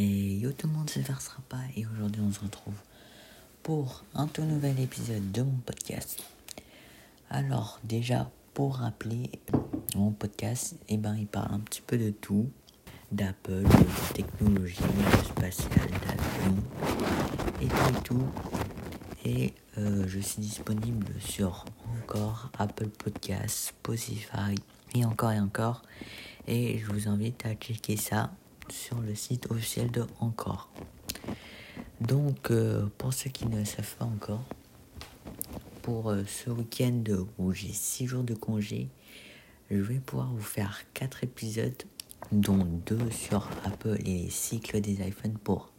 Et yo tout le monde, c'est pas et aujourd'hui on se retrouve pour un tout nouvel épisode de mon podcast. Alors déjà, pour rappeler, mon podcast, eh ben, il parle un petit peu de tout, d'Apple, de technologie, de spatial, d'avion, et tout, tout. Et euh, je suis disponible sur encore Apple Podcasts, Spotify, et encore et encore. Et je vous invite à checker ça sur le site officiel de Encore. Donc, euh, pour ceux qui ne savent pas encore, pour euh, ce week-end où j'ai 6 jours de congé, je vais pouvoir vous faire 4 épisodes, dont 2 sur Apple et les cycles des iPhones pour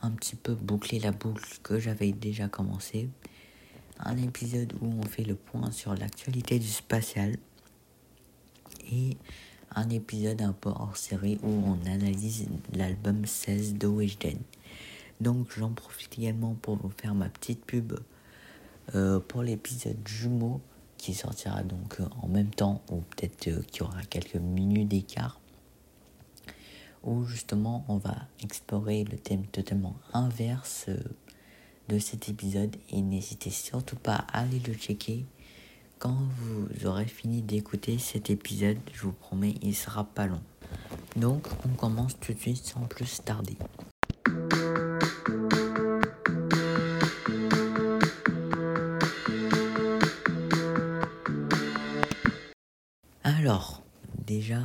un petit peu boucler la boucle que j'avais déjà commencé. Un épisode où on fait le point sur l'actualité du spatial. Et un épisode un peu hors série où on analyse l'album 16 de Weshden. Donc j'en profite également pour vous faire ma petite pub euh, pour l'épisode jumeau qui sortira donc euh, en même temps ou peut-être euh, qu'il aura quelques minutes d'écart où justement on va explorer le thème totalement inverse de cet épisode et n'hésitez surtout pas à aller le checker quand vous aurez fini d'écouter cet épisode, je vous promets, il sera pas long. Donc, on commence tout de suite sans plus tarder. Alors, déjà,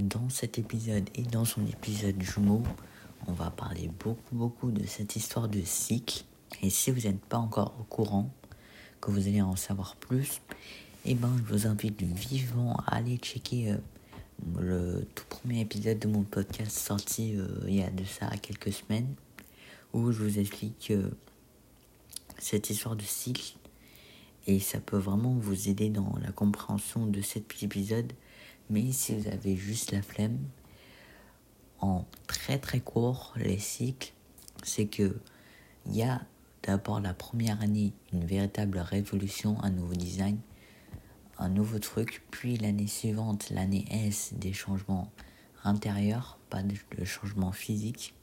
dans cet épisode et dans son épisode jumeau, on va parler beaucoup, beaucoup de cette histoire de cycle. Et si vous n'êtes pas encore au courant, que vous allez en savoir plus, eh ben, je vous invite vivement à aller checker euh, le tout premier épisode de mon podcast sorti euh, il y a de ça quelques semaines, où je vous explique euh, cette histoire de cycle. Et ça peut vraiment vous aider dans la compréhension de cet épisode. Mais si vous avez juste la flemme, en très très court, les cycles, c'est que il y a d'abord la première année une véritable révolution, un nouveau design, un nouveau truc, puis l'année suivante, l'année S, des changements intérieurs, pas de, changements physiques,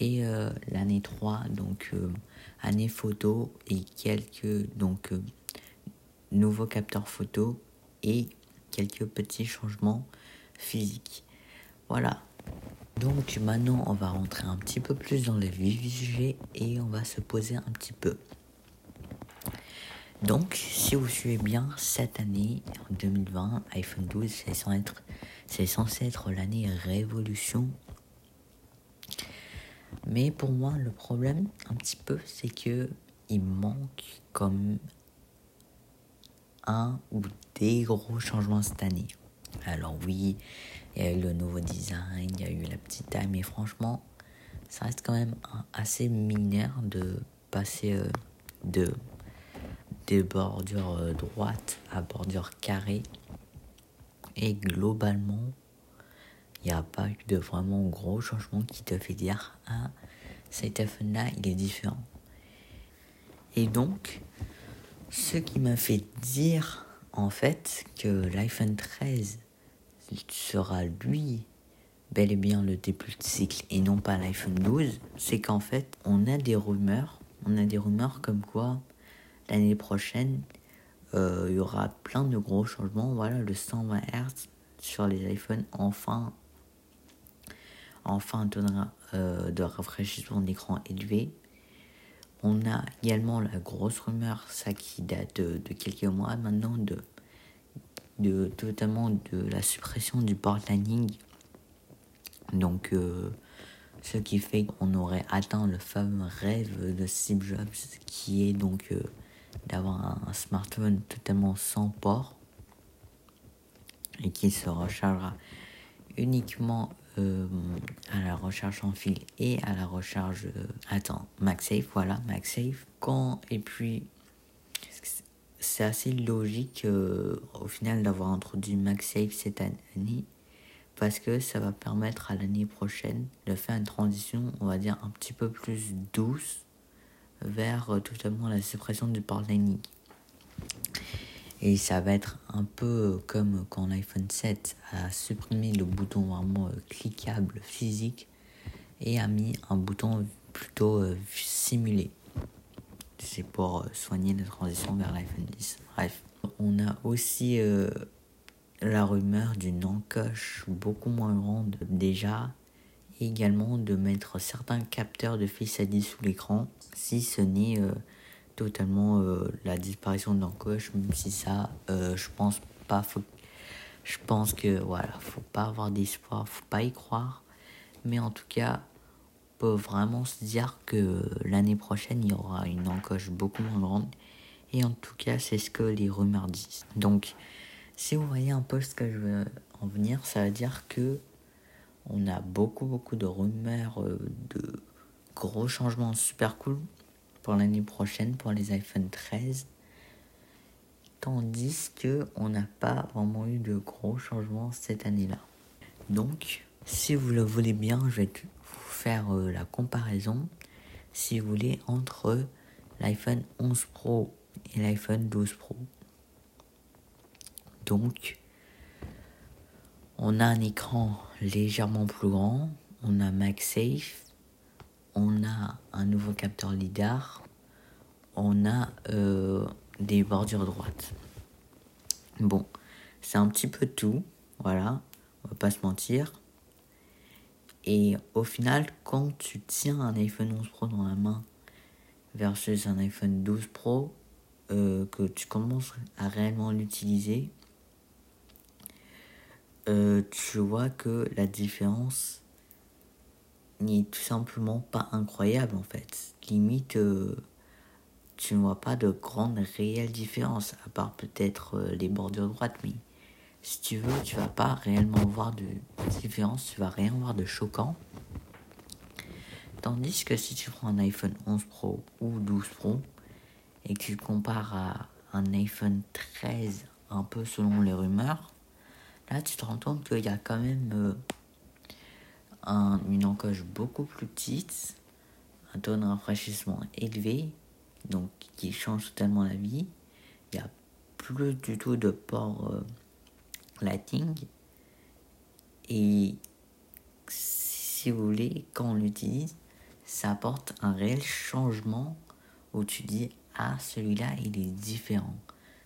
et euh, l'année 3, donc euh, année photo et quelques donc euh, nouveaux capteurs photo et quelques petits changements physiques. Voilà, donc maintenant on va rentrer un petit peu plus dans le sujet et on va se poser un petit peu. Donc si vous suivez bien cette année, en 2020, iPhone 12 c'est censé être, être l'année révolution. Mais pour moi le problème un petit peu c'est que il manque comme un ou des gros changements cette année. Alors oui, il y a eu le nouveau design, il y a eu la petite taille, mais franchement, ça reste quand même assez mineur de passer euh, de des bordures euh, droites à bordures carrées. Et globalement, il n'y a pas eu de vraiment gros changement qui te fait dire Ah, cet iPhone-là, il est différent. Et donc, ce qui m'a fait dire en fait que l'iPhone 13 sera lui bel et bien le début de cycle et non pas l'iPhone 12, c'est qu'en fait on a des rumeurs, on a des rumeurs comme quoi l'année prochaine euh, il y aura plein de gros changements. Voilà le 120 Hz sur les iPhones enfin enfin donnera euh, de rafraîchissement d'écran élevé. On a également la grosse rumeur, ça qui date de, de quelques mois maintenant, de de totalement de la suppression du port Lightning. Donc, euh, ce qui fait qu'on aurait atteint le fameux rêve de Steve Jobs, qui est donc euh, d'avoir un, smartphone totalement sans port et qui se rechargera uniquement euh, à la recharge en fil et à la recharge. attends, MagSafe, voilà, MagSafe. Quand et puis c'est assez logique euh, au final d'avoir introduit MagSafe cette année parce que ça va permettre à l'année prochaine de faire une transition, on va dire, un petit peu plus douce vers euh, totalement la suppression du port Lightning. Et ça va être un peu comme quand l'iPhone 7 a supprimé le bouton vraiment euh, cliquable physique et a mis un bouton plutôt simulé. C'est pour soigner la transition vers l'iPhone 10. Bref, on a aussi la rumeur d'une encoche beaucoup moins grande déjà et également de mettre certains capteurs de Face ID sous l'écran si ce n'est euh, totalement euh, la disparition de l'encoche même si ça euh, je pense pas je pense que voilà faut pas avoir d'espoir faut pas y croire mais en tout cas peut vraiment se dire que l'année prochaine il y aura une encoche beaucoup moins grande. Et en tout cas c'est ce que les rumeurs disent. Donc si vous voyez un peu que je veux en venir, ça veut dire que on a beaucoup beaucoup de rumeurs euh, de gros changements super cool pour l'année prochaine pour les iPhone 13 tandis que on n'a pas vraiment eu de gros changements cette année-là. Donc, si vous le voulez bien, je vais faire euh, la comparaison, si vous voulez, entre l'iPhone 11 Pro et l'iPhone 12 Pro. Donc, on a un écran légèrement plus grand, on a MagSafe, on a un nouveau capteur LIDAR, on a euh, des bordures droites. Bon, c'est un petit peu tout, voilà, on va pas se mentir. Et au final, quand tu tiens un iPhone 11 Pro dans la main versus un iPhone 12 Pro, euh, que tu commences à réellement l'utiliser, euh, tu vois que la différence n'est tout simplement pas incroyable en fait. Limite, euh, tu ne vois pas de grande réelle différence, à part peut-être les bordures droites, mais si tu veux, tu vas pas réellement voir de différence, tu vas rien voir de choquant. Tandis que si tu prends un iPhone 11 Pro ou 12 Pro et que tu compares à un iPhone 13, un peu selon les rumeurs, Là, tu te rends compte qu'il y a quand même euh, un, une encoche beaucoup plus petite, un taux de rafraîchissement élevé, donc qui change totalement la vie. Il n'y a plus du tout de port euh, lighting. Et si vous voulez, quand on l'utilise, ça apporte un réel changement où tu dis Ah, celui-là, il est différent.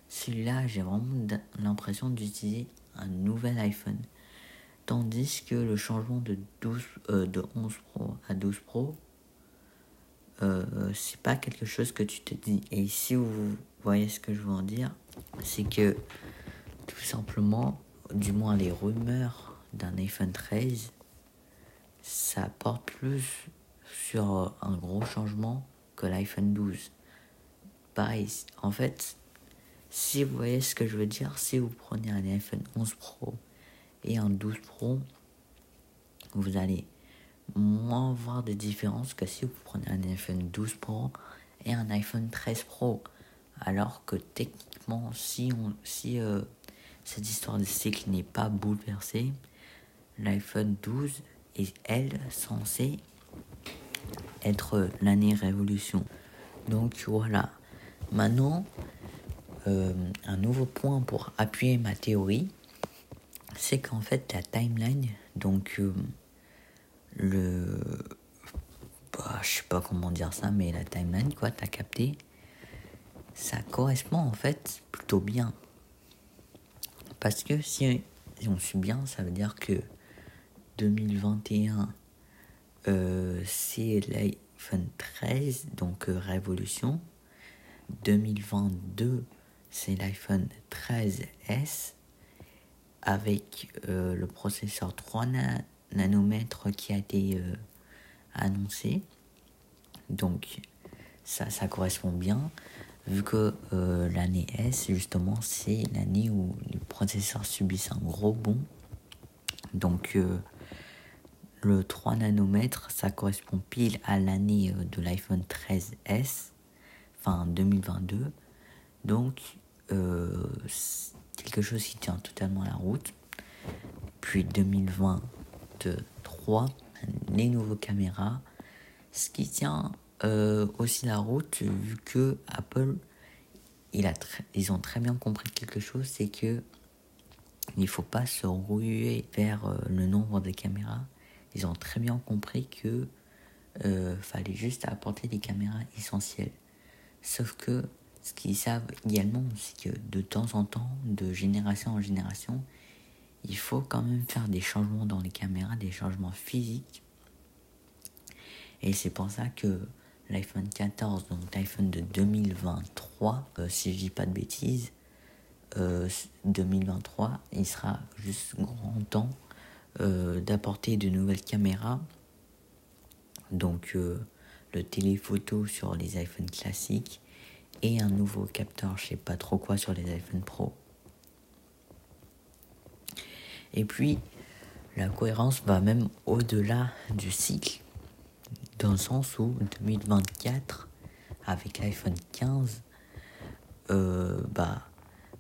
Celui-là, j'ai vraiment l'impression d'utiliser un nouvel iPhone. Tandis que le changement de, 12, euh, de 11 Pro à 12 Pro, euh, c'est pas quelque chose que tu te dis. Et si vous voyez ce que je veux en dire, c'est que tout simplement, du moins les rumeurs d'un iPhone 13, ça porte plus sur un gros changement que l'iPhone 12. Pareil, en fait, si vous voyez ce que je veux dire, si vous prenez un iPhone 11 Pro et un 12 Pro, vous allez moins voir de différence que si vous prenez un iPhone 12 Pro et un iPhone 13 Pro. Alors que techniquement, si, on, si euh, cette histoire de cycle n'est pas bouleversée, l'iPhone 12 est, elle, censée être l'année révolution. Donc voilà. Maintenant, euh, un nouveau point pour appuyer ma théorie, c'est qu'en fait la timeline, donc euh, le... Bah, je sais pas comment dire ça, mais la timeline, quoi, t'as capté, ça correspond en fait plutôt bien. Parce que si, on suit bien, ça veut dire que 2021, euh, c'est l'iPhone 13, donc révolution. 2022, c'est l'iPhone 13S avec euh, le processeur 3 nanomètres qui a été euh, annoncé. Donc ça, ça correspond bien vu que euh, l'année S, justement, c'est l'année où les processeurs subissent un gros bond. Donc le 3 nanomètres, ça correspond pile à l'année de l'iPhone 13S, enfin 2022. Donc euh, quelque chose qui tient totalement la route. Puis 2023, les nouveaux caméras. Ce qui tient euh, aussi la route, vu que Apple, ils ont très bien compris quelque chose, c'est que il faut pas se rouiller vers euh, le nombre de caméras. ils ont très bien compris que euh, fallait juste apporter des caméras essentielles. Sauf que ce qu'ils savent également, c'est que de temps en temps, de génération en génération, il faut quand même faire des changements dans les caméras, des changements physiques. Et c'est pour ça que l'iPhone 14, donc l'iPhone de 2023, euh, si je dis pas de bêtises, 2023, euh, il sera juste grand temps euh, d'apporter de nouvelles caméras. Donc le téléphoto sur les iPhones classiques et un nouveau capteur, je sais pas trop quoi, sur les iPhone Pro. Et puis, la cohérence va même au-delà du cycle, dans le sens où 2024, avec l'iPhone 15, euh, bah,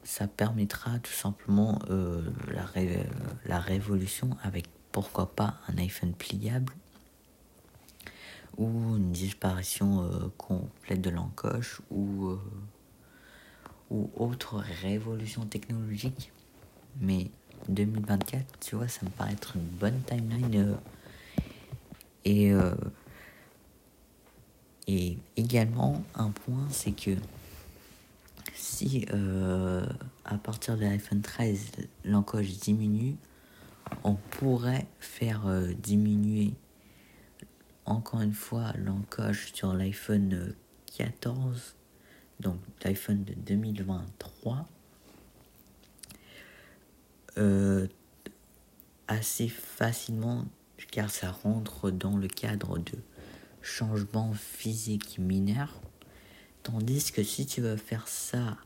ça permettra tout simplement euh, la, la révolution avec pourquoi pas un iPhone pliable ou une disparition euh, complète de l'encoche ou, ou autre révolution technologique. Mais 2024, tu vois, ça me paraît être une bonne timeline. Et, et également, un point, c'est que si euh, à partir de l'iPhone 13, l'encoche diminue, on pourrait faire diminuer encore une fois l'encoche sur l'iPhone 14, donc l'iPhone de 2023 euh, assez facilement car ça rentre dans le cadre de changements physiques mineurs. Tandis que si tu veux faire ça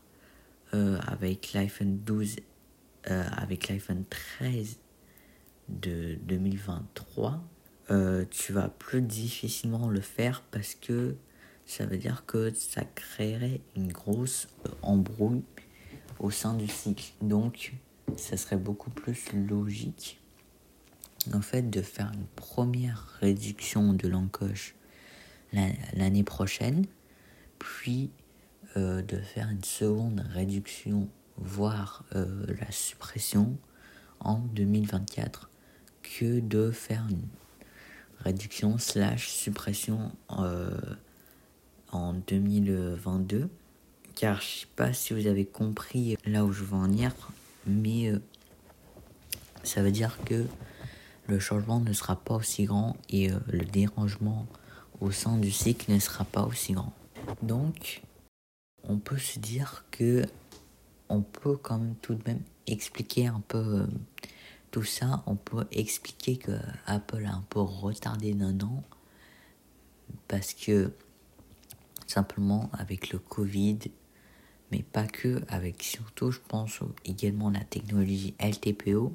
euh, avec l'iPhone 12, euh, avec l'iPhone 13 de 2023, tu vas plus difficilement le faire parce que ça veut dire que ça créerait une grosse embrouille au sein du cycle. Donc, ça serait beaucoup plus logique en fait de faire une première réduction de l'encoche l'année prochaine, puis euh, de faire une seconde réduction, voire euh, la suppression en 2024, que de faire une réduction slash suppression euh, en 2022. Car je sais pas si vous avez compris là où je veux en venir, mais ça veut dire que le changement ne sera pas aussi grand et le dérangement au sein du cycle ne sera pas aussi grand. Donc, on peut se dire que on peut quand même tout de même expliquer un peu euh, tout ça. On peut expliquer que Apple a un peu retardé d'un an parce que simplement avec le Covid mais pas que, avec surtout, je pense également la technologie LTPO.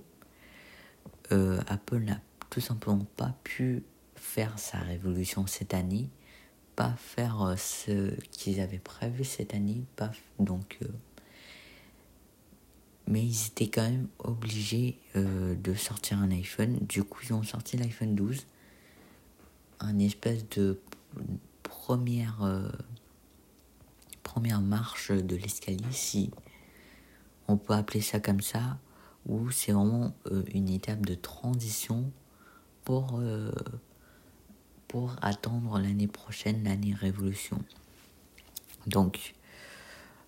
Euh, Apple n'a tout simplement pas pu faire sa révolution cette année, pas faire euh, ce qu'ils avaient prévu cette année, donc. Euh, mais ils étaient quand même obligés de sortir un iPhone. Du coup, ils ont sorti l'iPhone 12, un espèce de première première marche de l'escalier, si on peut appeler ça comme ça, où c'est vraiment euh, une étape de transition pour, euh, pour attendre l'année prochaine, l'année révolution. Donc,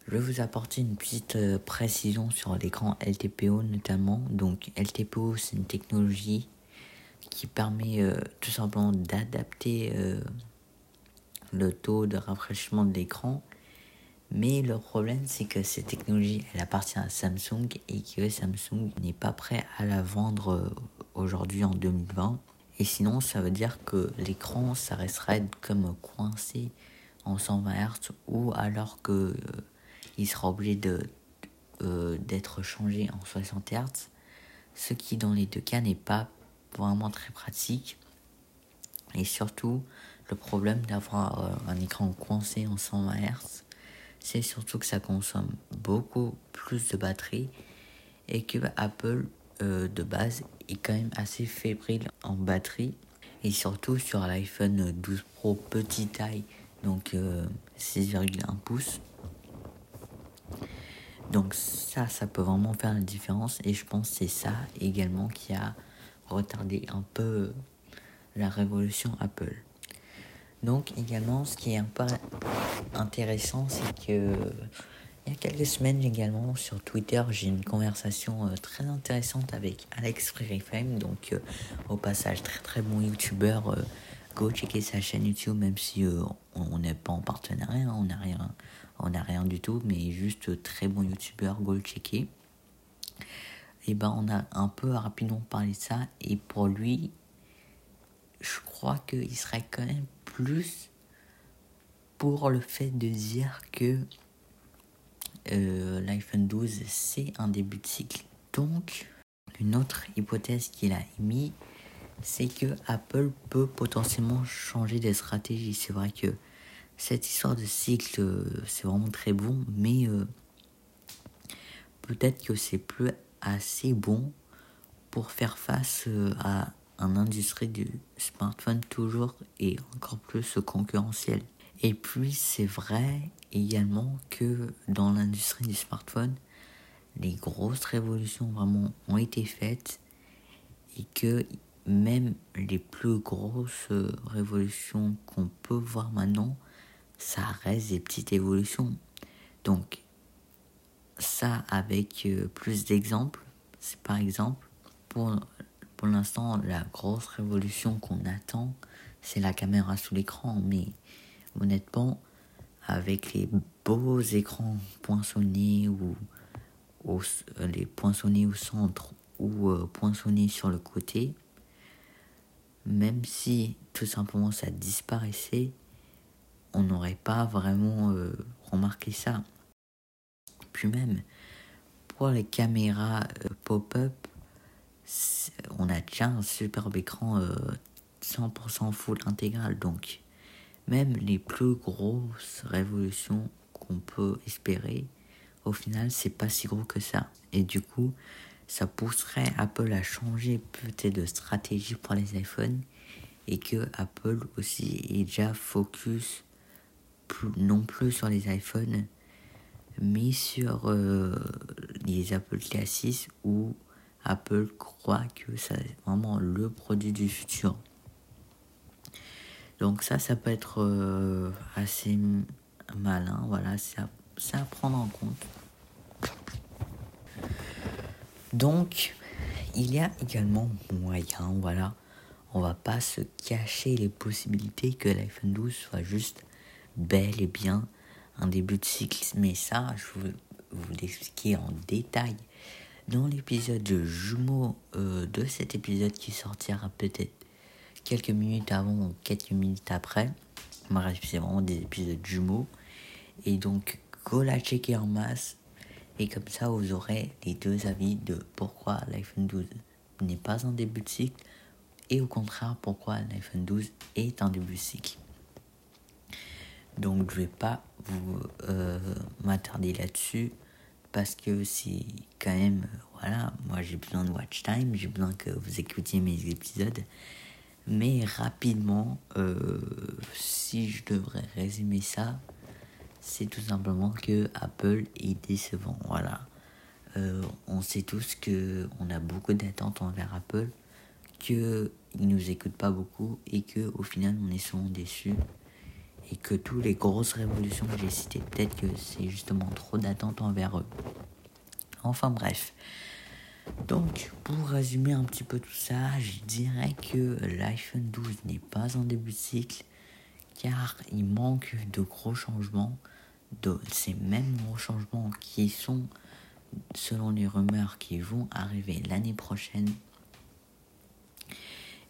je vais vous apporter une petite euh, précision sur l'écran LTPO notamment. Donc, LTPO, c'est une technologie qui permet tout simplement d'adapter le taux de rafraîchissement de l'écran mais le problème, c'est que cette technologie, elle appartient à Samsung et que Samsung n'est pas prêt à la vendre euh, aujourd'hui en 2020. Et sinon, ça veut dire que l'écran, ça resterait comme coincé en 120 Hz ou alors que euh, il sera obligé de euh, d'être changé en 60 Hz, ce qui dans les deux cas n'est pas vraiment très pratique. Et surtout, le problème d'avoir un écran coincé en 120 Hz, c'est surtout que ça consomme beaucoup plus de batterie et que Apple euh, de base est quand même assez fébrile en batterie et surtout sur l'iPhone 12 Pro petite taille donc 6,1 euh, pouces donc ça ça peut vraiment faire la différence et je pense que c'est ça également qui a retardé un peu la révolution Apple. Donc également, ce qui est un peu intéressant, c'est que il y a quelques semaines également sur Twitter, j'ai une conversation euh, très intéressante avec Alex Freerifame, donc euh, au passage très très bon youtubeur. Euh, go checker sa chaîne YouTube, même si on n'est pas en partenariat, on n'a rien, on rien du tout, mais juste très bon youtubeur, go le checker. Et ben on a un peu rapidement parlé de ça, et pour lui, je crois qu'il serait quand même plus pour le fait de dire que euh, l'iPhone 12 c'est un début de cycle. Donc, une autre hypothèse qu'il a émise, c'est que Apple peut potentiellement changer de stratégie. C'est vrai que cette histoire de cycle, euh, c'est vraiment très bon, mais euh, peut-être que c'est plus assez bon pour faire face à un industrie du smartphone toujours et encore plus concurrentiel. Et puis c'est vrai également que dans l'industrie du smartphone, les grosses révolutions vraiment ont été faites et que même les plus grosses révolutions qu'on peut voir maintenant, ça reste des petites évolutions. Donc ça avec euh, plus d'exemples, c'est par exemple pour pour l'instant, la grosse révolution qu'on attend, c'est la caméra sous l'écran. Mais honnêtement, avec les beaux écrans poinçonnés ou, euh, les poinçonnés au centre ou euh, poinçonnés sur le côté, même si tout simplement ça disparaissait, on n'aurait pas vraiment euh, remarqué ça. Puis même, pour les caméras pop-up, on a déjà un superbe écran 100% euh, full intégral. Donc, même les plus grosses révolutions qu'on peut espérer, au final, c'est pas si gros que ça. Et du coup, ça pousserait Apple à changer peut-être de stratégie pour les iPhones et que Apple aussi est déjà focus non plus sur les iPhones mais sur euh, les Apple Classes ou Apple croit que c'est vraiment le produit du futur. Donc ça, ça peut être euh, assez malin. Voilà, c'est à, prendre en compte. Donc, il y a également moyen, voilà, on va pas se cacher les possibilités que l'iPhone 12 soit juste bel et bien un début de cycle. Mais ça, je vais vous l'expliquer en détail dans l'épisode de jumeaux euh, de cet épisode qui sortira peut-être quelques minutes avant ou quelques minutes après. Bref, c'est vraiment des épisodes jumeaux. Et donc, go la checker en masse. Et comme ça, vous aurez les deux avis de pourquoi l'iPhone 12 n'est pas un début de cycle et au contraire pourquoi l'iPhone 12 est un début de cycle. Donc je vais pas vous euh, m'attarder là-dessus parce que c'est quand même, voilà, moi j'ai besoin de watch time, j'ai besoin que vous écoutiez mes épisodes. Mais rapidement, euh, si je devrais résumer ça, c'est tout simplement que Apple est décevant. Voilà. Euh, on sait tous que on a beaucoup d'attentes envers Apple, qu'ils ne nous écoutent pas beaucoup et que au final on est souvent déçus et que toutes les grosses révolutions que j'ai citées, peut-être que c'est justement trop d'attentes envers eux. Enfin bref. Donc, pour résumer un petit peu tout ça, je dirais que l'iPhone 12 n'est pas en début de cycle, car il manque de gros changements, de ces mêmes gros changements qui sont, selon les rumeurs, qui vont arriver l'année prochaine.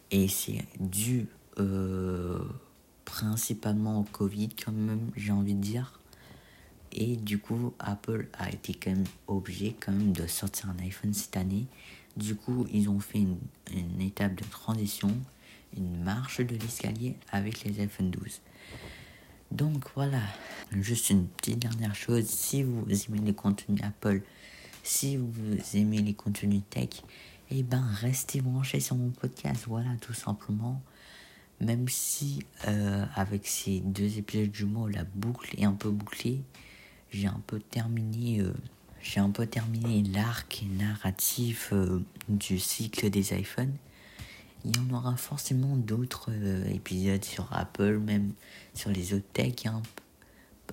Et c'est dû euh, principalement au Covid, quand même, j'ai envie de dire. Et du coup, Apple a été quand même obligé quand même de sortir un iPhone cette année. Du coup, ils ont fait une, étape de transition, une marche de l'escalier avec les iPhone 12. Donc voilà, juste une petite dernière chose, si vous aimez les contenus Apple, si vous aimez les contenus tech, eh ben restez branchés sur mon podcast, voilà tout simplement. Même si euh, avec ces deux épisodes jumeaux, la boucle est un peu bouclée, j'ai un peu terminé, euh, j'ai un peu terminé l'arc narratif euh, du cycle des iPhones. il y en aura forcément d'autres euh, épisodes sur Apple, même sur les autres tech, hein,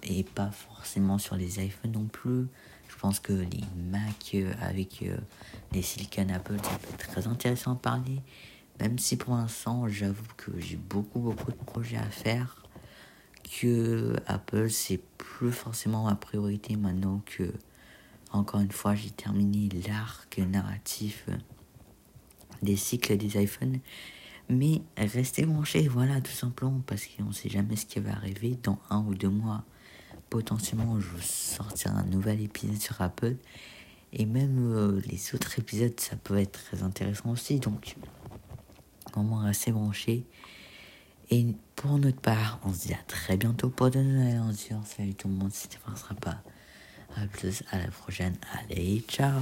et pas forcément sur les iPhones non plus. Je pense que les Mac avec les Silicon Apple, ça peut être très intéressant à parler. Même si pour l'instant, j'avoue que j'ai beaucoup, beaucoup de projets à faire. Que Apple, c'est plus forcément ma priorité maintenant que, encore une fois, j'ai terminé l'arc narratif des cycles des iPhones. Mais restez branchés, voilà, tout simplement, parce qu'on ne sait jamais ce qui va arriver. Dans un ou deux mois, potentiellement, je sortirai un nouvel épisode sur Apple. Et même euh, les autres épisodes, ça peut être très intéressant aussi. Donc, vraiment, restez branchés. Et pour notre part, on se dit à très bientôt pour de nouvelles aventures. Salut tout le monde, ne sera pas. À plus, à la prochaine. Allez, ciao